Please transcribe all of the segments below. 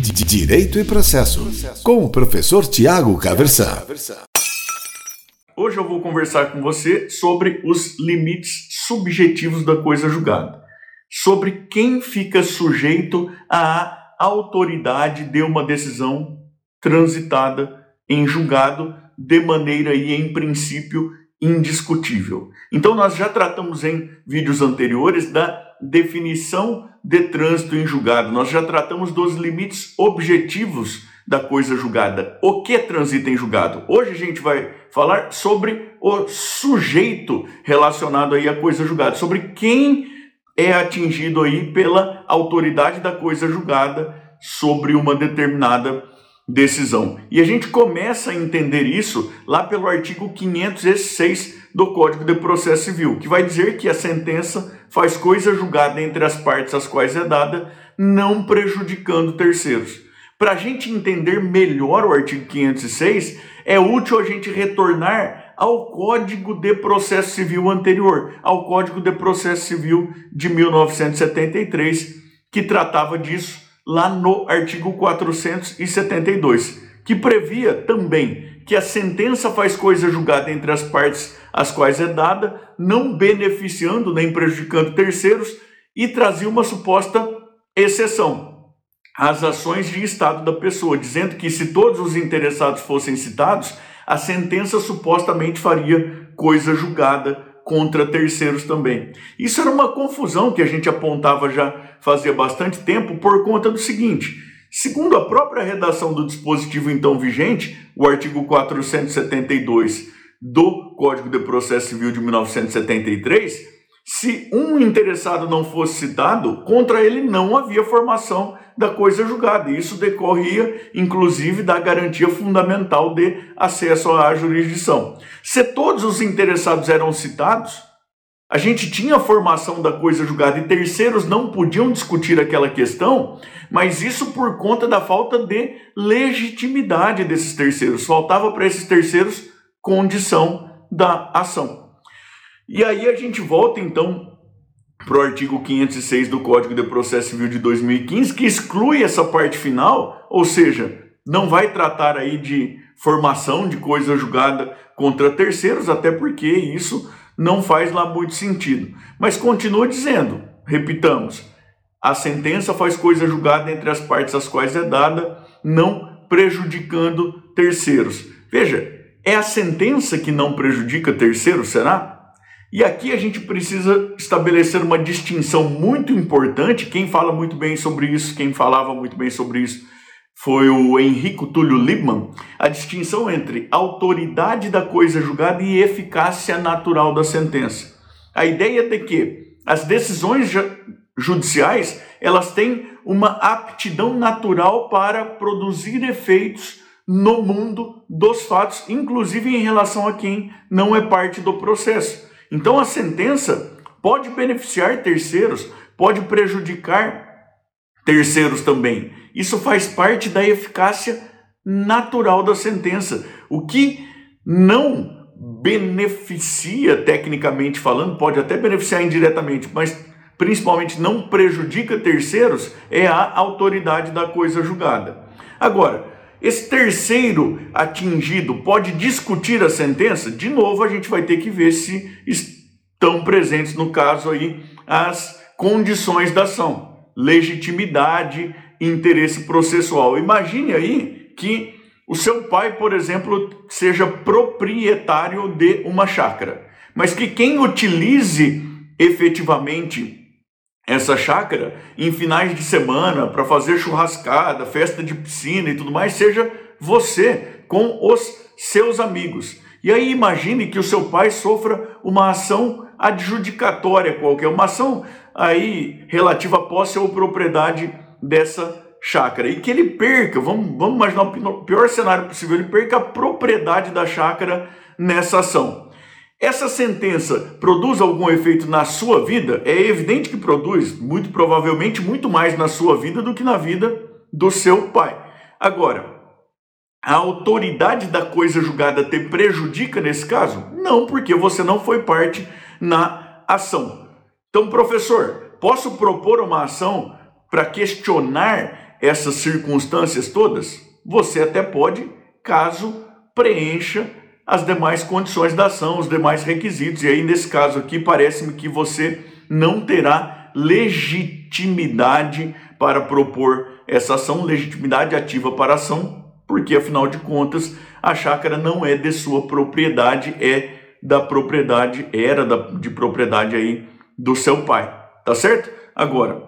Direito e Processo, com o professor Tiago Caversan. Hoje eu vou conversar com você sobre os limites subjetivos da coisa julgada, sobre quem fica sujeito à autoridade de uma decisão transitada em julgado de maneira e em princípio indiscutível. Então nós já tratamos em vídeos anteriores da definição de trânsito em julgado. Nós já tratamos dos limites objetivos da coisa julgada. O que transita em julgado? Hoje a gente vai falar sobre o sujeito relacionado aí à coisa julgada, sobre quem é atingido aí pela autoridade da coisa julgada sobre uma determinada decisão. E a gente começa a entender isso lá pelo artigo 506 do Código de Processo Civil, que vai dizer que a sentença faz coisa julgada entre as partes às quais é dada, não prejudicando terceiros. Para a gente entender melhor o artigo 506, é útil a gente retornar ao Código de Processo Civil anterior, ao Código de Processo Civil de 1973, que tratava disso lá no artigo 472, que previa também que a sentença faz coisa julgada entre as partes às quais é dada, não beneficiando nem prejudicando terceiros, e trazia uma suposta exceção às ações de Estado da pessoa, dizendo que se todos os interessados fossem citados, a sentença supostamente faria coisa julgada contra terceiros também. Isso era uma confusão que a gente apontava já fazia bastante tempo por conta do seguinte: segundo a própria redação do dispositivo então vigente, o artigo 472 do Código de Processo Civil de 1973, se um interessado não fosse citado, contra ele não havia formação da coisa julgada. Isso decorria, inclusive, da garantia fundamental de acesso à jurisdição. Se todos os interessados eram citados, a gente tinha a formação da coisa julgada e terceiros não podiam discutir aquela questão, mas isso por conta da falta de legitimidade desses terceiros. Faltava para esses terceiros condição da ação. E aí a gente volta então para o artigo 506 do Código de Processo Civil de 2015, que exclui essa parte final, ou seja, não vai tratar aí de formação de coisa julgada contra terceiros, até porque isso não faz lá muito sentido. Mas continua dizendo, repitamos, a sentença faz coisa julgada entre as partes às quais é dada, não prejudicando terceiros. Veja, é a sentença que não prejudica terceiro, será? E aqui a gente precisa estabelecer uma distinção muito importante. Quem fala muito bem sobre isso, quem falava muito bem sobre isso, foi o Henrico Túlio Liebman. A distinção entre autoridade da coisa julgada e eficácia natural da sentença. A ideia de que as decisões judiciais elas têm uma aptidão natural para produzir efeitos no mundo dos fatos, inclusive em relação a quem não é parte do processo. Então a sentença pode beneficiar terceiros, pode prejudicar terceiros também. Isso faz parte da eficácia natural da sentença. O que não beneficia, tecnicamente falando, pode até beneficiar indiretamente, mas principalmente não prejudica terceiros, é a autoridade da coisa julgada. Agora, esse terceiro atingido pode discutir a sentença? De novo, a gente vai ter que ver se estão presentes, no caso aí, as condições da ação, legitimidade, interesse processual. Imagine aí que o seu pai, por exemplo, seja proprietário de uma chácara, mas que quem utilize efetivamente essa chácara em finais de semana para fazer churrascada, festa de piscina e tudo mais, seja você com os seus amigos. E aí imagine que o seu pai sofra uma ação adjudicatória qualquer, uma ação aí relativa posse ou propriedade dessa chácara e que ele perca, vamos, vamos imaginar o pior cenário possível, ele perca a propriedade da chácara nessa ação. Essa sentença produz algum efeito na sua vida? É evidente que produz, muito provavelmente, muito mais na sua vida do que na vida do seu pai. Agora, a autoridade da coisa julgada te prejudica nesse caso? Não, porque você não foi parte na ação. Então, professor, posso propor uma ação para questionar essas circunstâncias todas? Você até pode, caso preencha as demais condições da ação, os demais requisitos. E aí, nesse caso aqui, parece-me que você não terá legitimidade para propor essa ação, legitimidade ativa para a ação, porque afinal de contas a chácara não é de sua propriedade, é da propriedade, era da, de propriedade aí do seu pai, tá certo? Agora,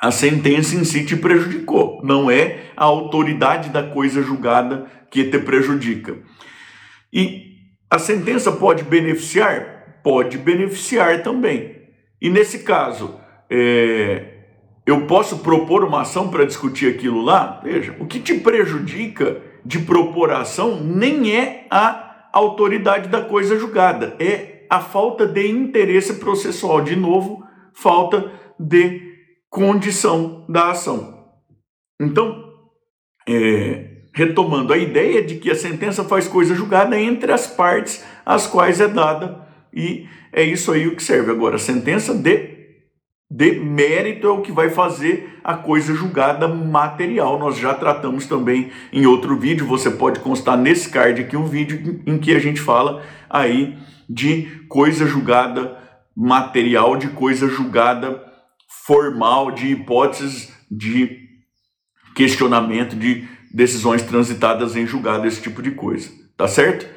a sentença em si te prejudicou, não é a autoridade da coisa julgada que te prejudica. E a sentença pode beneficiar? Pode beneficiar também. E nesse caso, é, eu posso propor uma ação para discutir aquilo lá? Veja, o que te prejudica de propor a ação nem é a autoridade da coisa julgada, é a falta de interesse processual. De novo, falta de condição da ação. Então, é, retomando a ideia de que a sentença faz coisa julgada entre as partes às quais é dada, e é isso aí o que serve. Agora, a sentença de, de mérito é o que vai fazer a coisa julgada material. Nós já tratamos também em outro vídeo, você pode constar nesse card aqui um vídeo em que a gente fala aí de coisa julgada material, de coisa julgada formal, de hipóteses de questionamento, de decisões transitadas em julgado, esse tipo de coisa, tá certo?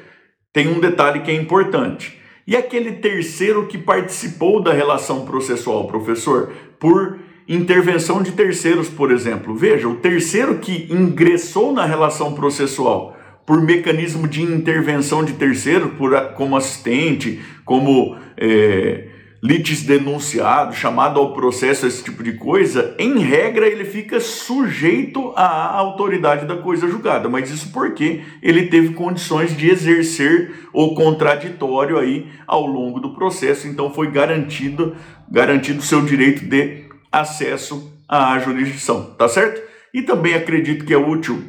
Tem um detalhe que é importante. E aquele terceiro que participou da relação processual, professor, por intervenção de terceiros, por exemplo. Veja, o terceiro que ingressou na relação processual por mecanismo de intervenção de terceiro, por, como assistente, como é, litis denunciado, chamado ao processo, esse tipo de coisa, em regra ele fica sujeito à autoridade da coisa julgada. Mas isso porque ele teve condições de exercer o contraditório aí ao longo do processo, então foi garantido garantido seu direito de acesso à jurisdição, tá certo? E também acredito que é útil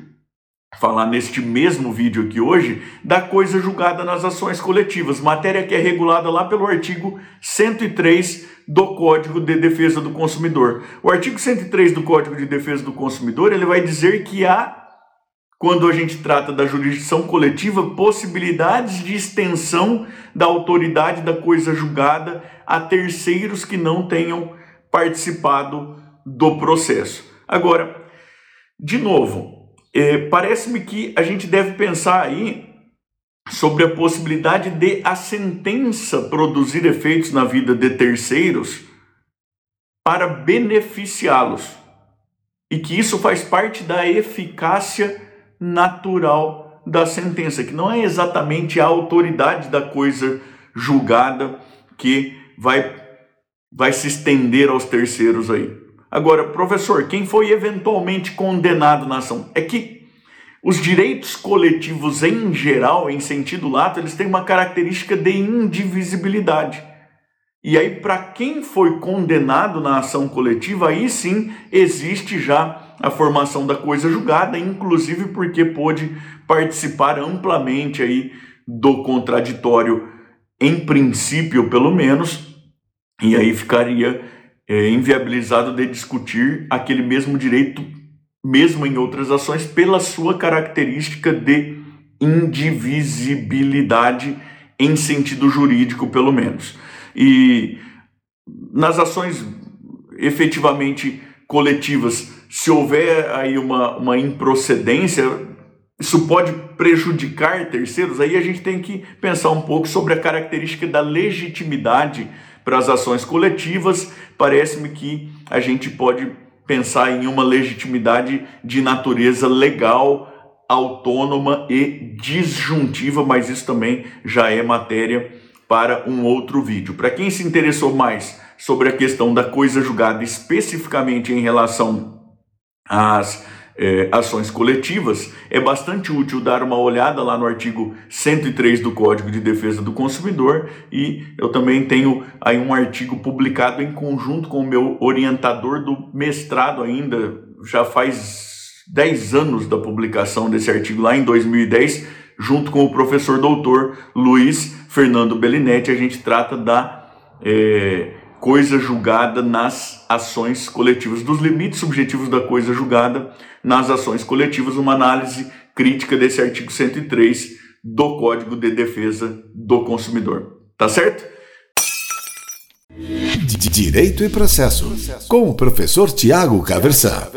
falar neste mesmo vídeo aqui hoje da coisa julgada nas ações coletivas, matéria que é regulada lá pelo artigo 103 do Código de Defesa do Consumidor. O artigo 103 do Código de Defesa do Consumidor, ele vai dizer que há quando a gente trata da jurisdição coletiva, possibilidades de extensão da autoridade da coisa julgada a terceiros que não tenham participado do processo. Agora, de novo, é, parece-me que a gente deve pensar aí sobre a possibilidade de a sentença produzir efeitos na vida de terceiros para beneficiá-los e que isso faz parte da eficácia natural da sentença, que não é exatamente a autoridade da coisa julgada que vai, vai se estender aos terceiros aí. Agora, professor, quem foi eventualmente condenado na ação? É que os direitos coletivos em geral, em sentido lato, eles têm uma característica de indivisibilidade. E aí, para quem foi condenado na ação coletiva, aí sim existe já a formação da coisa julgada, inclusive porque pôde participar amplamente aí do contraditório, em princípio, pelo menos, e aí ficaria é, inviabilizado de discutir aquele mesmo direito, mesmo em outras ações, pela sua característica de indivisibilidade em sentido jurídico, pelo menos. E nas ações efetivamente coletivas, se houver aí uma, uma improcedência, isso pode prejudicar terceiros, aí a gente tem que pensar um pouco sobre a característica da legitimidade para as ações coletivas, parece-me que a gente pode pensar em uma legitimidade de natureza legal, autônoma e disjuntiva, mas isso também já é matéria para um outro vídeo. Para quem se interessou mais sobre a questão da coisa julgada especificamente em relação às é, ações coletivas, é bastante útil dar uma olhada lá no artigo 103 do Código de Defesa do Consumidor e eu também tenho aí um artigo publicado em conjunto com o meu orientador do mestrado ainda, já faz 10 anos da publicação desse artigo lá em 2010, junto com o professor doutor Luiz Fernando Bellinetti, a gente trata da é, coisa julgada nas ações coletivas, dos limites subjetivos da coisa julgada nas ações coletivas, uma análise crítica desse artigo 103 do Código de Defesa do Consumidor. Tá certo? Direito e processo, com o professor Tiago Caversan.